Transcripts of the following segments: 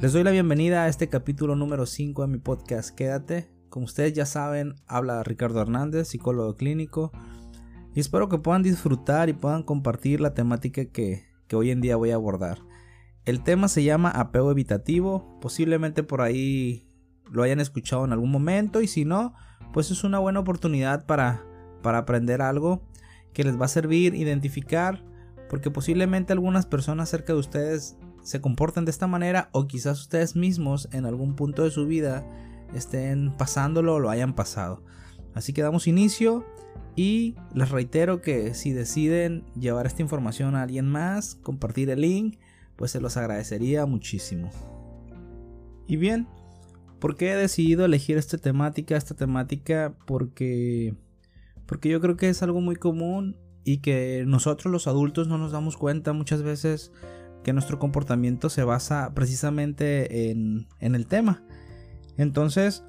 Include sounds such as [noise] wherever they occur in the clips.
Les doy la bienvenida a este capítulo número 5 de mi podcast Quédate. Como ustedes ya saben, habla Ricardo Hernández, psicólogo clínico. Y espero que puedan disfrutar y puedan compartir la temática que, que hoy en día voy a abordar. El tema se llama apego evitativo. Posiblemente por ahí lo hayan escuchado en algún momento y si no, pues es una buena oportunidad para, para aprender algo que les va a servir identificar porque posiblemente algunas personas cerca de ustedes se comporten de esta manera o quizás ustedes mismos en algún punto de su vida estén pasándolo o lo hayan pasado. Así que damos inicio y les reitero que si deciden llevar esta información a alguien más, compartir el link, pues se los agradecería muchísimo. Y bien, ¿por qué he decidido elegir esta temática? Esta temática porque porque yo creo que es algo muy común y que nosotros los adultos no nos damos cuenta muchas veces que nuestro comportamiento se basa precisamente en, el tema. Entonces,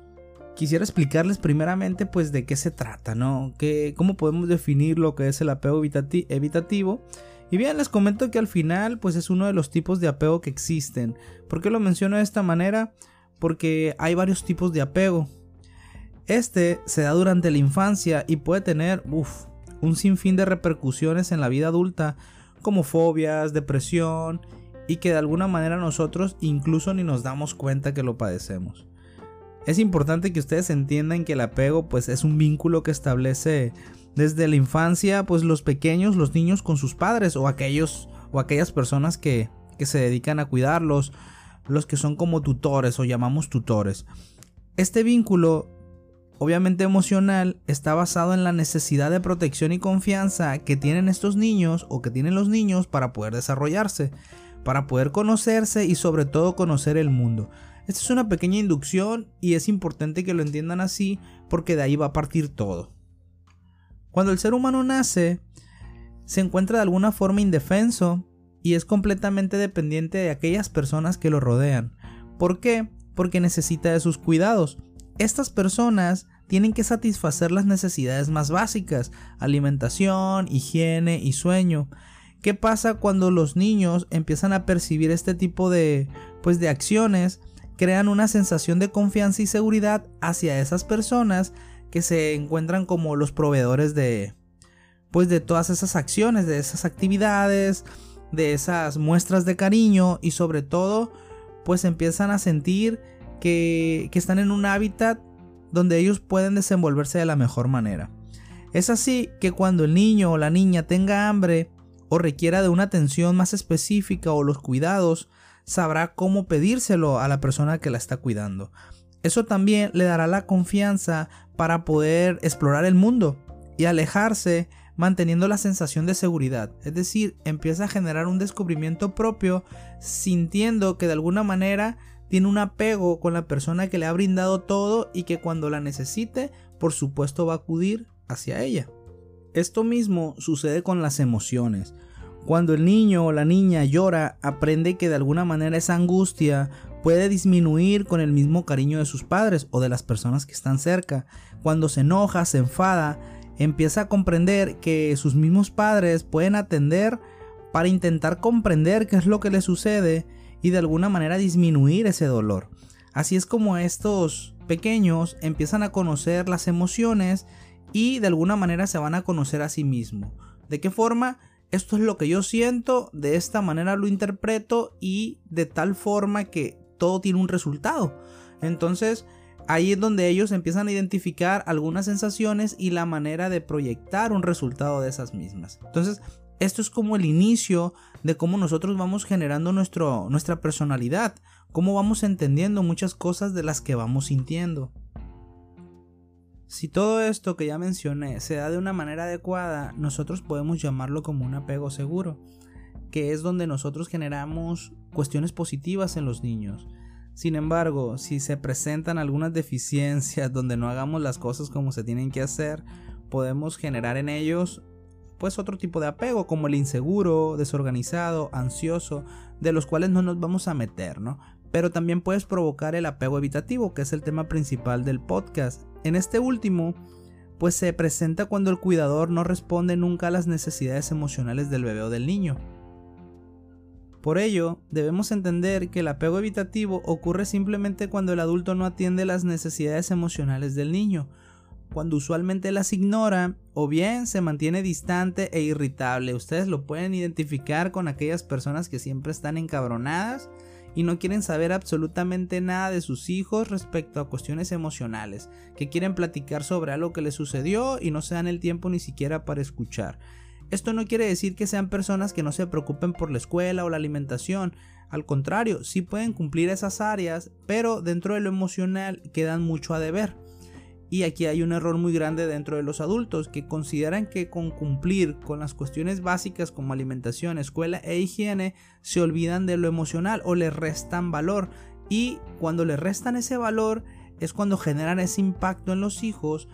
quisiera explicarles primeramente pues de qué se trata, ¿no? Que, ¿Cómo podemos definir lo que es el apego evitativo? Y bien, les comento que al final pues es uno de los tipos de apego que existen. ¿Por qué lo menciono de esta manera? Porque hay varios tipos de apego. Este se da durante la infancia y puede tener un sinfín de repercusiones en la vida adulta como fobias, depresión y que de alguna manera nosotros incluso ni nos damos cuenta que lo padecemos. Es importante que ustedes entiendan que el apego pues es un vínculo que establece desde la infancia pues los pequeños, los niños con sus padres o aquellos o aquellas personas que, que se dedican a cuidarlos, los que son como tutores o llamamos tutores. Este vínculo obviamente emocional, está basado en la necesidad de protección y confianza que tienen estos niños o que tienen los niños para poder desarrollarse, para poder conocerse y sobre todo conocer el mundo. Esta es una pequeña inducción y es importante que lo entiendan así porque de ahí va a partir todo. Cuando el ser humano nace, se encuentra de alguna forma indefenso y es completamente dependiente de aquellas personas que lo rodean. ¿Por qué? Porque necesita de sus cuidados estas personas tienen que satisfacer las necesidades más básicas, alimentación, higiene y sueño. ¿Qué pasa cuando los niños empiezan a percibir este tipo de pues de acciones? Crean una sensación de confianza y seguridad hacia esas personas que se encuentran como los proveedores de pues de todas esas acciones, de esas actividades, de esas muestras de cariño y sobre todo pues empiezan a sentir que, están en un hábitat donde ellos pueden desenvolverse de la mejor manera. Es así que cuando el niño o la niña tenga hambre o requiera de una atención más específica o los cuidados, sabrá cómo pedírselo a la persona que la está cuidando. Eso también le dará la confianza para poder explorar el mundo y alejarse manteniendo la sensación de seguridad. Es decir, empieza a generar un descubrimiento propio sintiendo que de alguna manera tiene un apego con la persona que le ha brindado todo y que cuando la necesite, por supuesto va a acudir hacia ella. Esto mismo sucede con las emociones. Cuando el niño o la niña llora, aprende que de alguna manera esa angustia puede disminuir con el mismo cariño de sus padres o de las personas que están cerca. Cuando se enoja, se enfada, empieza a comprender que sus mismos padres pueden atender para intentar comprender qué es lo que le sucede y de alguna manera disminuir ese dolor. Así es como estos pequeños empiezan a conocer las emociones y de alguna manera se van a conocer a sí mismos. ¿De qué forma? Esto es lo que yo siento, de esta manera lo interpreto y de tal forma que todo tiene un resultado. Entonces, ahí es donde ellos empiezan a identificar algunas sensaciones y la manera de proyectar un resultado de esas mismas. Entonces, esto es como el inicio de cómo nosotros vamos generando nuestro, nuestra personalidad, cómo vamos entendiendo muchas cosas de las que vamos sintiendo. Si todo esto que ya mencioné se da de una manera adecuada, nosotros podemos llamarlo como un apego seguro, que es donde nosotros generamos cuestiones positivas en los niños. Sin embargo, si se presentan algunas deficiencias donde no hagamos las cosas como se tienen que hacer, podemos generar en ellos pues otro tipo de apego como el inseguro, desorganizado, ansioso, de los cuales no nos vamos a meter, ¿no? Pero también puedes provocar el apego evitativo, que es el tema principal del podcast. En este último, pues se presenta cuando el cuidador no responde nunca a las necesidades emocionales del bebé o del niño. Por ello, debemos entender que el apego evitativo ocurre simplemente cuando el adulto no atiende las necesidades emocionales del niño, cuando usualmente las ignora o bien se mantiene distante e irritable. Ustedes lo pueden identificar con aquellas personas que siempre están encabronadas y no quieren saber absolutamente nada de sus hijos respecto a cuestiones emocionales, que quieren platicar sobre algo que les sucedió y no se dan el tiempo ni siquiera para escuchar. Esto no quiere decir que sean personas que no se preocupen por la escuela o la alimentación, al contrario, sí pueden cumplir esas áreas, pero dentro de lo emocional quedan mucho a deber. Y aquí hay un error muy grande dentro de los adultos que consideran que con cumplir con las cuestiones básicas como alimentación, escuela e higiene se olvidan de lo emocional o le restan valor. Y cuando le restan ese valor es cuando generan ese impacto en los hijos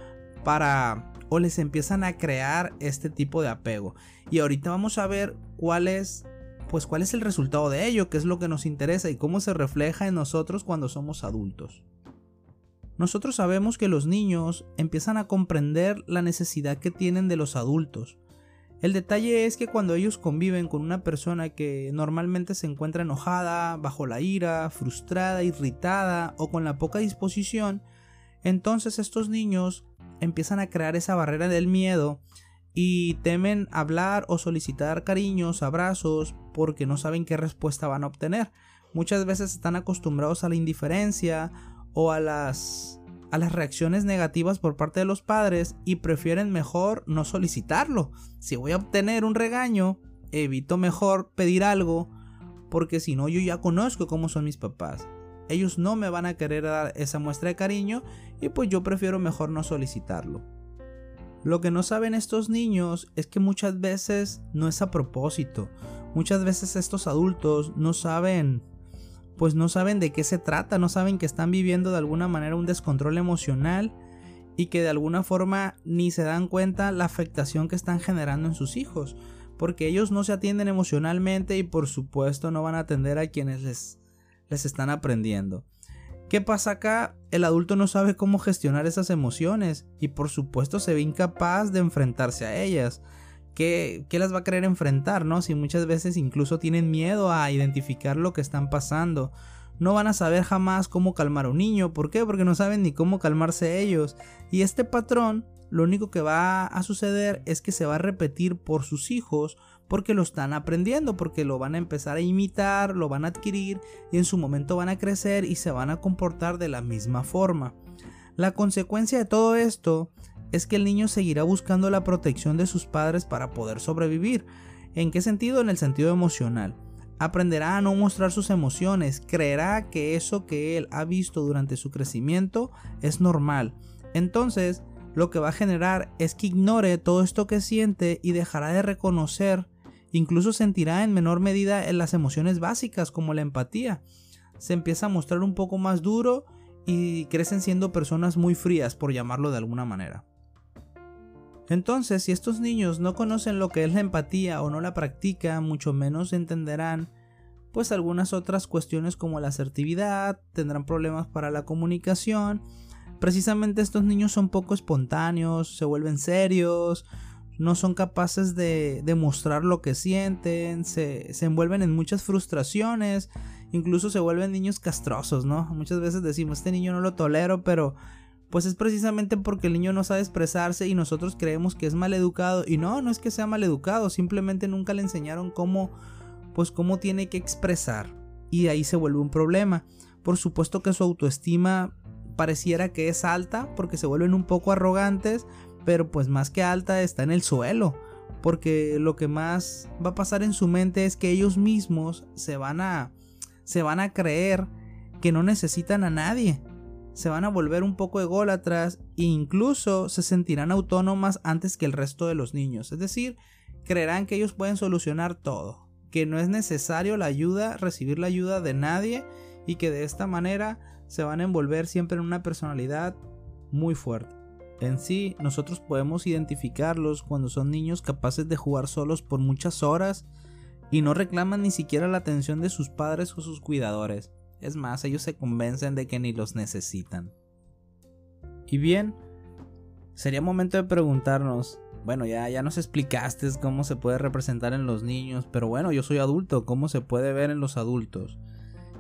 para o les empiezan a crear este tipo de apego. Y ahorita vamos a ver cuál es pues cuál es el resultado de ello, qué es lo que nos interesa y cómo se refleja en nosotros cuando somos adultos. Nosotros sabemos que los niños empiezan a comprender la necesidad que tienen de los adultos. El detalle es que cuando ellos conviven con una persona que normalmente se encuentra enojada, bajo la ira, frustrada, irritada o con la poca disposición, entonces estos niños empiezan a crear esa barrera del miedo y temen hablar o solicitar cariños, abrazos, porque no saben qué respuesta van a obtener. Muchas veces están acostumbrados a la indiferencia o a las a las reacciones negativas por parte de los padres y prefieren mejor no solicitarlo. Si voy a obtener un regaño, evito mejor pedir algo porque si no yo ya conozco cómo son mis papás. Ellos no me van a querer dar esa muestra de cariño y pues yo prefiero mejor no solicitarlo. Lo que no saben estos niños es que muchas veces no es a propósito. Muchas veces estos adultos no saben pues no saben de qué se trata, no saben que están viviendo de alguna manera un descontrol emocional y que de alguna forma ni se dan cuenta la afectación que están generando en sus hijos, porque ellos no se atienden emocionalmente y por supuesto no van a atender a quienes les, les están aprendiendo. ¿Qué pasa acá? El adulto no sabe cómo gestionar esas emociones y por supuesto se ve incapaz de enfrentarse a ellas. ¿Qué, las va a querer enfrentar, no? Si muchas veces incluso tienen miedo a identificar lo que están pasando. No van a saber jamás cómo calmar a un niño. ¿Por qué? Porque no saben ni cómo calmarse ellos. Y este patrón, lo único que va a suceder es que se va a repetir por sus hijos porque lo están aprendiendo, porque lo van a empezar a imitar, lo van a adquirir y en su momento van a crecer y se van a comportar de la misma forma. La consecuencia de todo esto es que el niño seguirá buscando la protección de sus padres para poder sobrevivir. ¿En qué sentido? En el sentido emocional. Aprenderá a no mostrar sus emociones, creerá que eso que él ha visto durante su crecimiento es normal. Entonces, lo que va a generar es que ignore todo esto que siente y dejará de reconocer, incluso sentirá en menor medida en las emociones básicas como la empatía. Se empieza a mostrar un poco más duro y crecen siendo personas muy frías, por llamarlo de alguna manera. Entonces, si estos niños no conocen lo que es la empatía o no la practican, mucho menos entenderán pues algunas otras cuestiones como la asertividad, tendrán problemas para la comunicación. Precisamente estos niños son poco espontáneos, se vuelven serios, no son capaces de demostrar lo que sienten, se, se envuelven en muchas frustraciones, incluso se vuelven niños castrosos, ¿no? Muchas veces decimos, este niño no lo tolero, pero pues es precisamente porque el niño no sabe expresarse y nosotros creemos que es mal educado y no, no es que sea mal educado, simplemente nunca le enseñaron cómo pues cómo tiene que expresar. Y de ahí se vuelve un problema. Por supuesto que su autoestima pareciera que es alta porque se vuelven un poco arrogantes, pero pues más que alta está en el suelo, porque lo que más va a pasar en su mente es que ellos mismos se van a se van a creer que no necesitan a nadie, se van a volver un poco ególatras e incluso se sentirán autónomas antes que el resto de los niños. Es decir, creerán que ellos pueden solucionar todo, que no es necesario la ayuda, recibir la ayuda de nadie y que de esta manera se van a envolver siempre en una personalidad muy fuerte. En sí, nosotros podemos identificarlos cuando son niños capaces de jugar solos por muchas horas y no reclaman ni siquiera la atención de sus padres o sus cuidadores. Es más, ellos se convencen de que ni los necesitan. Y bien, sería momento de preguntarnos, bueno, ya, ya nos explicaste cómo se puede representar en los niños, pero bueno, yo soy adulto, ¿cómo se puede ver en los adultos?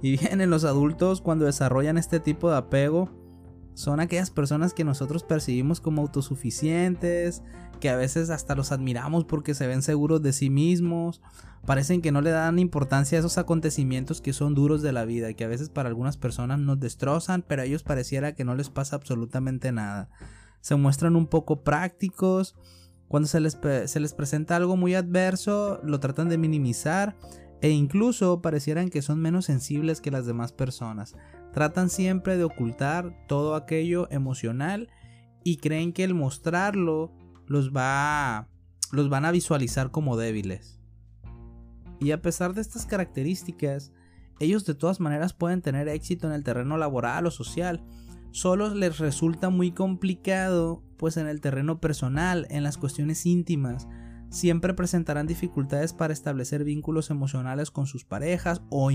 Y bien, en los adultos cuando desarrollan este tipo de apego, son aquellas personas que nosotros percibimos como autosuficientes, que a veces hasta los admiramos porque se ven seguros de sí mismos, parecen que no le dan importancia a esos acontecimientos que son duros de la vida, que a veces para algunas personas nos destrozan, pero a ellos pareciera que no les pasa absolutamente nada. Se muestran un poco prácticos, cuando se les, se les presenta algo muy adverso, lo tratan de minimizar e incluso parecieran que son menos sensibles que las demás personas. Tratan siempre de ocultar todo aquello emocional y creen que el mostrarlo los va los van a visualizar como débiles. Y a pesar de estas características, ellos de todas maneras pueden tener éxito en el terreno laboral o social. Solo les resulta muy complicado pues en el terreno personal, en las cuestiones íntimas, siempre presentarán dificultades para establecer vínculos emocionales con sus parejas o,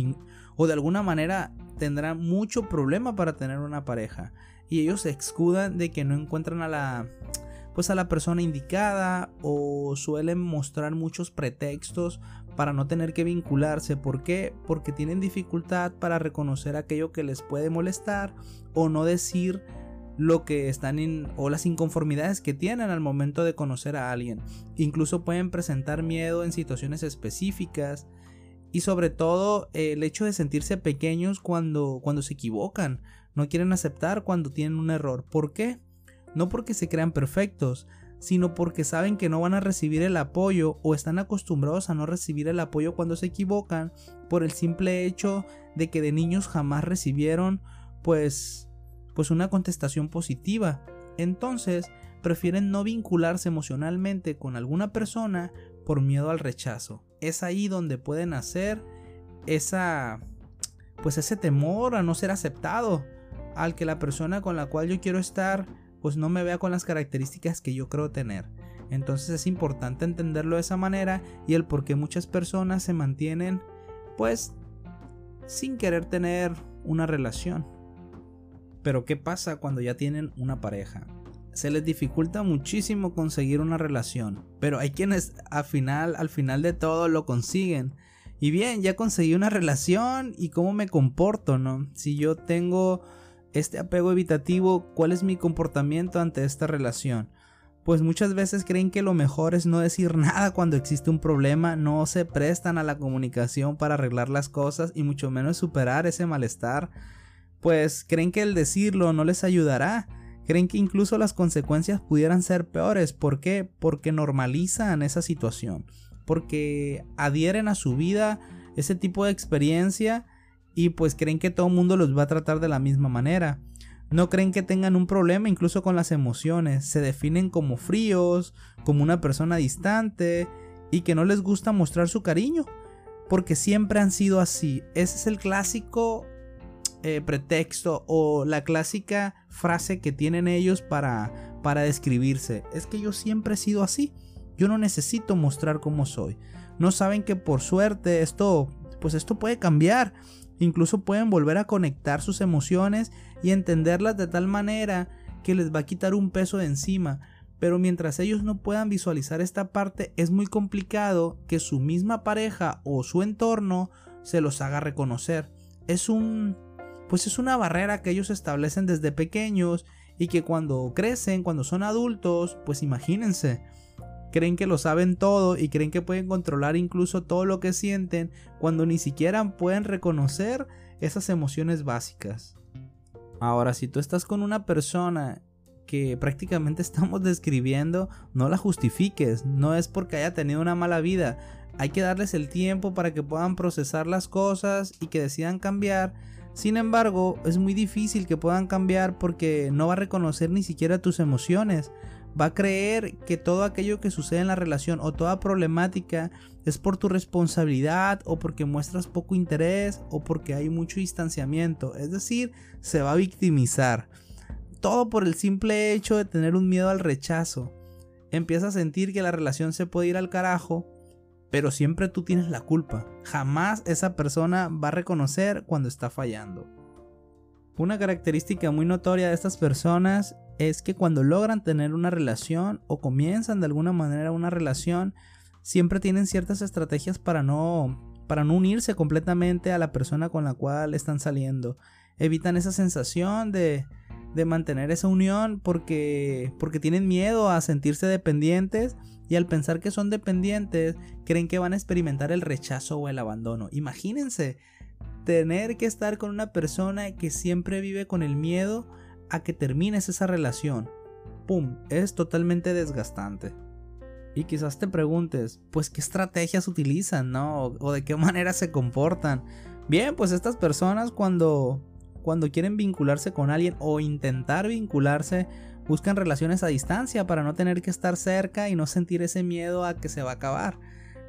de alguna manera tendrán mucho problema para tener una pareja y ellos se excudan de que no encuentran a la pues a la persona indicada o suelen mostrar muchos pretextos para no tener que vincularse. ¿Por qué? Porque tienen dificultad para reconocer aquello que les puede molestar o no decir lo que están en o las inconformidades que tienen al momento de conocer a alguien. Incluso pueden presentar miedo en situaciones específicas y sobre todo el hecho de sentirse pequeños cuando cuando se equivocan, no quieren aceptar cuando tienen un error. ¿Por qué? No porque se crean perfectos, sino porque saben que no van a recibir el apoyo o están acostumbrados a no recibir el apoyo cuando se equivocan por el simple hecho de que de niños jamás recibieron pues pues una contestación positiva. Entonces, prefieren no vincularse emocionalmente con alguna persona por miedo al rechazo. Es ahí donde pueden hacer esa pues ese temor a no ser aceptado, al que la persona con la cual yo quiero estar pues no me vea con las características que yo creo tener. Entonces es importante entenderlo de esa manera y el por qué muchas personas se mantienen pues sin querer tener una relación. Pero ¿qué pasa cuando ya tienen una pareja? Se les dificulta muchísimo conseguir una relación, pero hay quienes al final, al final de todo lo consiguen. Y bien, ya conseguí una relación y cómo me comporto, ¿no? Si yo tengo este apego evitativo, ¿cuál es mi comportamiento ante esta relación? Pues muchas veces creen que lo mejor es no decir nada cuando existe un problema, no se prestan a la comunicación para arreglar las cosas y mucho menos superar ese malestar pues creen que el decirlo no les ayudará. Creen que incluso las consecuencias pudieran ser peores. ¿Por qué? Porque normalizan esa situación. Porque adhieren a su vida ese tipo de experiencia y pues creen que todo el mundo los va a tratar de la misma manera. No creen que tengan un problema incluso con las emociones. Se definen como fríos, como una persona distante y que no les gusta mostrar su cariño. Porque siempre han sido así. Ese es el clásico eh, pretexto o la clásica frase que tienen ellos para, para describirse. Es que yo siempre he sido así. Yo no necesito mostrar cómo soy. No saben que por suerte esto, pues esto puede cambiar. Incluso pueden volver a conectar sus emociones y entenderlas de tal manera que les va a quitar un peso de encima. Pero mientras ellos no puedan visualizar esta parte, es muy complicado que su misma pareja o su entorno se los haga reconocer. Es un pues es una barrera que ellos establecen desde pequeños y que cuando crecen, cuando son adultos, pues imagínense, creen que lo saben todo y creen que pueden controlar incluso todo lo que sienten cuando ni siquiera pueden reconocer esas emociones básicas. Ahora, si tú estás con una persona que prácticamente [laughs] estamos describiendo, no la justifiques, no es porque haya tenido una mala vida, hay que darles el tiempo para que puedan procesar las cosas y que decidan cambiar sin embargo, es muy difícil que puedan cambiar porque no va a reconocer ni siquiera tus emociones. Va a creer que todo aquello que sucede en la relación o toda problemática es por tu responsabilidad o porque muestras poco interés o porque hay mucho distanciamiento. Es decir, se va a victimizar. Todo por el simple hecho de tener un miedo al rechazo. Empieza a sentir que la relación se puede ir al carajo pero siempre tú tienes la culpa. Jamás esa persona va a reconocer cuando está fallando. Una característica muy notoria de estas personas es que cuando logran tener una relación o comienzan de alguna manera una relación, siempre tienen ciertas estrategias para no para no unirse completamente a la persona con la cual están saliendo. Evitan esa sensación de, de mantener esa unión porque, porque tienen miedo a sentirse dependientes y al pensar que son dependientes creen que van a experimentar el rechazo o el abandono. Imagínense tener que estar con una persona que siempre vive con el miedo a que termines esa relación. ¡Pum! Es totalmente desgastante. Y quizás te preguntes, pues qué estrategias utilizan, ¿no? O, de qué [laughs] manera se comportan. Bien, pues estas personas cuando cuando quieren vincularse con alguien o intentar vincularse, buscan relaciones a distancia para no tener que estar cerca y no sentir ese miedo a que se va a acabar.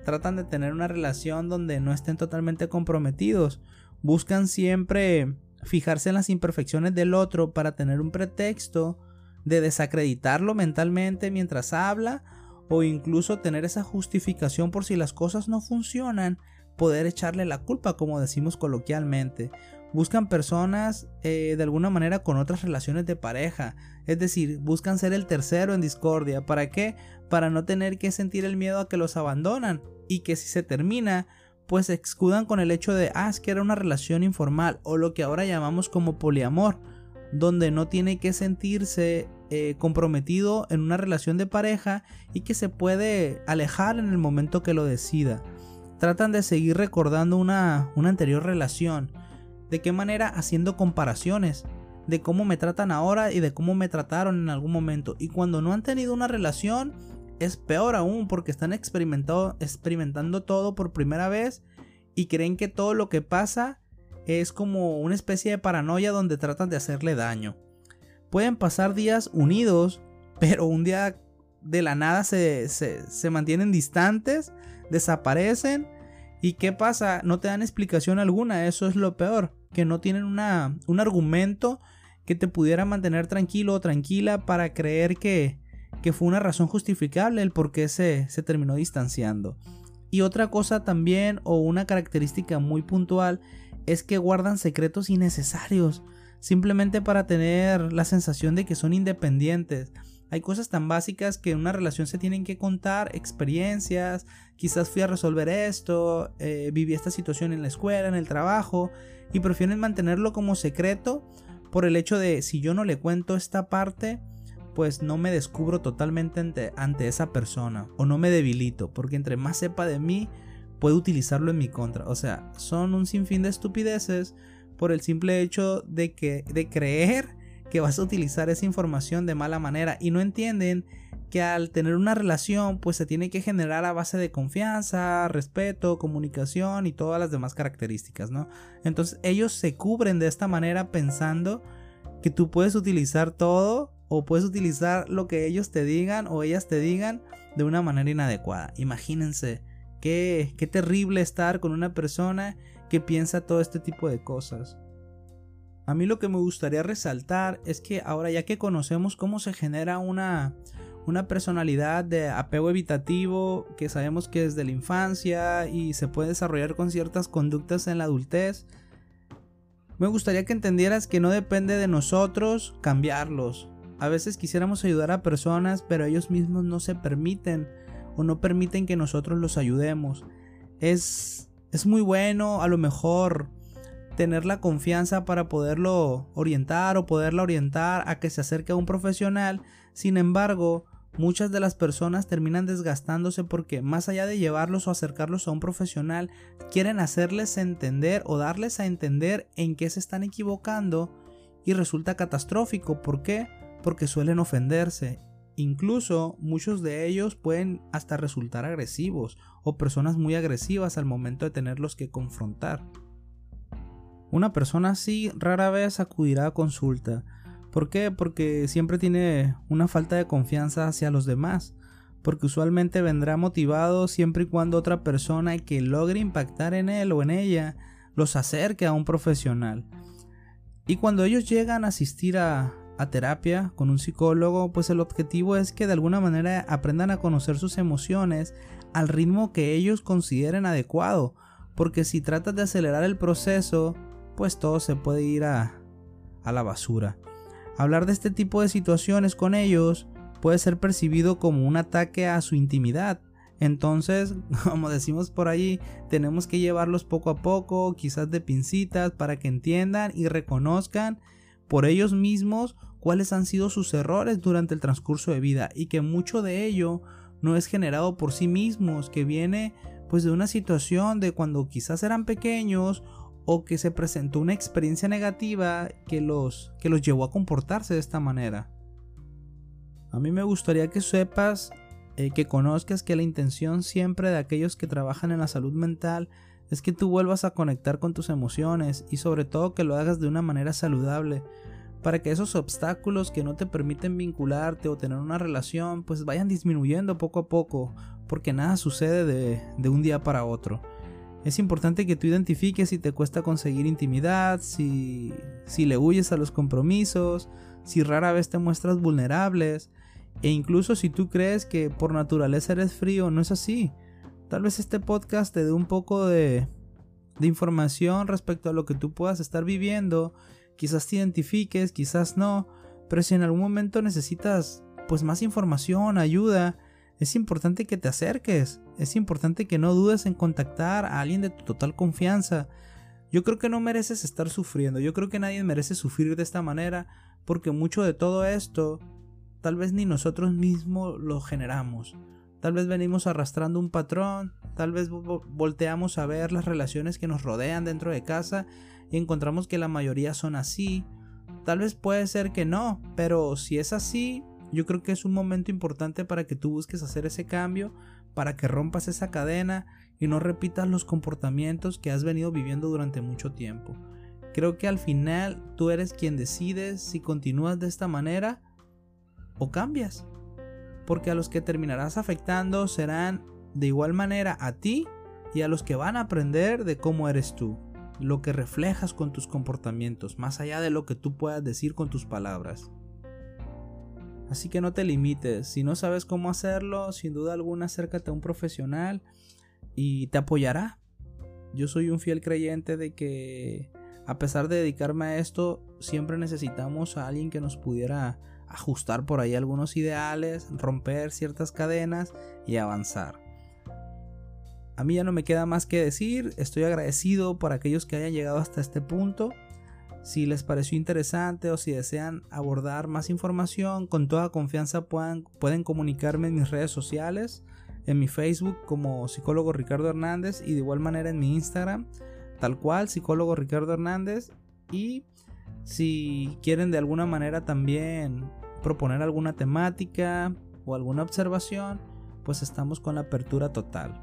Tratan de tener una relación donde no estén totalmente comprometidos. Buscan siempre fijarse en las imperfecciones del otro para tener un pretexto de desacreditarlo mentalmente mientras habla o incluso tener esa justificación por si las cosas no funcionan, poder echarle la culpa como decimos coloquialmente. Buscan personas eh, de alguna manera con otras relaciones de pareja, es decir, buscan ser el tercero en discordia. ¿Para qué? Para no tener que sentir el miedo a que los abandonan y que si se termina, pues se excudan con el hecho de, ah, que era una relación informal o lo que ahora llamamos como poliamor, donde no tiene que sentirse eh, comprometido en una relación de pareja y que se puede alejar en el momento que lo decida. Tratan de seguir recordando una, una anterior relación. ¿De qué manera? Haciendo comparaciones de cómo me tratan ahora y de cómo me trataron en algún momento. Y cuando no han tenido una relación, es peor aún porque están experimentando todo por primera vez y creen que todo lo que pasa es como una especie de paranoia donde tratan de hacerle daño pueden pasar días unidos, pero un día de la nada se, mantienen distantes, desaparecen. ¿Y qué pasa? No te dan explicación alguna, eso es lo peor, que no tienen una, un argumento que te pudiera mantener tranquilo o tranquila para creer que, que fue una razón justificable el por qué se, se terminó distanciando. Y otra cosa también, o una característica muy puntual, es que guardan secretos innecesarios simplemente para tener la sensación de que son independientes. Hay cosas tan básicas que en una relación se tienen que contar, experiencias, quizás fui a resolver esto, eh, viví esta situación en la escuela, en el trabajo, y prefieren mantenerlo como secreto por el hecho de si yo no le cuento esta parte, pues no me descubro totalmente ante, ante esa persona o no me debilito, porque entre más sepa de mí, puedo utilizarlo en mi contra. O sea, son un sinfín de estupideces por el simple hecho de que de creer que vas a utilizar esa información de mala manera y no entienden que al tener una relación pues se tiene que generar a base de confianza, respeto, comunicación y todas las demás características, ¿no? Entonces ellos se cubren de esta manera pensando que tú puedes utilizar todo o puedes utilizar lo que ellos te digan o ellas te digan de una manera inadecuada. Imagínense qué, qué terrible estar con una persona que piensa todo este tipo de cosas. A mí lo que me gustaría resaltar es que ahora ya que conocemos cómo se genera una, una personalidad de apego evitativo que sabemos que es de la infancia y se puede desarrollar con ciertas conductas en la adultez, me gustaría que entendieras que no depende de nosotros cambiarlos. A veces quisiéramos ayudar a personas, pero ellos mismos no se permiten o no permiten que nosotros los ayudemos. Es es muy bueno a lo mejor tener la confianza para poderlo orientar o poderla orientar a que se acerque a un profesional. Sin embargo, muchas de las personas terminan desgastándose porque más allá de llevarlos o acercarlos a un profesional, quieren hacerles entender o darles a entender en qué se están equivocando y resulta catastrófico. ¿Por qué? Porque suelen ofenderse Incluso muchos de ellos pueden hasta resultar agresivos o personas muy agresivas al momento de tenerlos que confrontar. Una persona así rara vez acudirá a consulta. ¿Por qué? Porque siempre tiene una falta de confianza hacia los demás. Porque usualmente vendrá motivado siempre y cuando otra persona que logre impactar en él o en ella los acerque a un profesional. Y cuando ellos llegan a asistir a, terapia con un psicólogo, pues el objetivo es que de alguna manera aprendan a conocer sus emociones al ritmo que ellos consideren adecuado, porque si tratas de acelerar el proceso, pues todo se puede ir a, a la basura. Hablar de este tipo de situaciones con ellos puede ser percibido como un ataque a su intimidad. Entonces, [laughs] como decimos por allí, tenemos que llevarlos poco a poco, quizás de pincitas, para que entiendan y reconozcan por ellos mismos cuáles han sido sus errores durante el transcurso de vida y que mucho de ello no es generado por sí mismos, que viene pues de una situación de cuando quizás eran pequeños o que se presentó una experiencia negativa que los, que los llevó a comportarse de esta manera. A mí me gustaría que sepas, eh, que conozcas que la intención siempre de aquellos que trabajan en la salud mental es que tú vuelvas a conectar con tus emociones y sobre todo que lo hagas de una manera saludable, para que esos obstáculos que no te permiten vincularte o tener una relación pues vayan disminuyendo poco a poco, porque nada sucede de, de un día para otro. Es importante que tú identifiques si te cuesta conseguir intimidad, si, si le huyes a los compromisos, si rara vez te muestras vulnerables, e incluso si tú crees que por naturaleza eres frío, no es así. Tal vez este podcast te dé un poco de, de información respecto a lo que tú puedas estar viviendo Quizás te identifiques, quizás no, pero si en algún momento necesitas pues más información, ayuda, es importante que te acerques, es importante que no dudes en contactar a alguien de tu total confianza. Yo creo que no mereces estar sufriendo, yo creo que nadie merece sufrir de esta manera, porque mucho de todo esto tal vez ni nosotros mismos lo generamos. Tal vez venimos arrastrando un patrón, tal vez volteamos a ver las relaciones que nos rodean dentro de casa y encontramos que la mayoría son así. Tal vez puede ser que no, pero si es así, yo creo que es un momento importante para que tú busques hacer ese cambio, para que rompas esa cadena y no repitas los comportamientos que has venido viviendo durante mucho tiempo. Creo que al final tú eres quien decides si continúas de esta manera o cambias. Porque a los que terminarás afectando serán de igual manera a ti y a los que van a aprender de cómo eres tú lo que reflejas con tus comportamientos, más allá de lo que tú puedas decir con tus palabras. Así que no te limites, si no sabes cómo hacerlo, sin duda alguna acércate a un profesional y te apoyará. Yo soy un fiel creyente de que a pesar de dedicarme a esto, siempre necesitamos a alguien que nos pudiera ajustar por ahí algunos ideales, romper ciertas cadenas y avanzar. A mí ya no me queda más que decir, estoy agradecido por aquellos que hayan llegado hasta este punto. Si les pareció interesante o si desean abordar más información, con toda confianza pueden comunicarme en mis redes sociales, en mi Facebook como psicólogo Ricardo Hernández y de igual manera en mi Instagram, tal cual psicólogo Ricardo Hernández. Y si quieren de alguna manera también proponer alguna temática o alguna observación, pues estamos con la apertura total.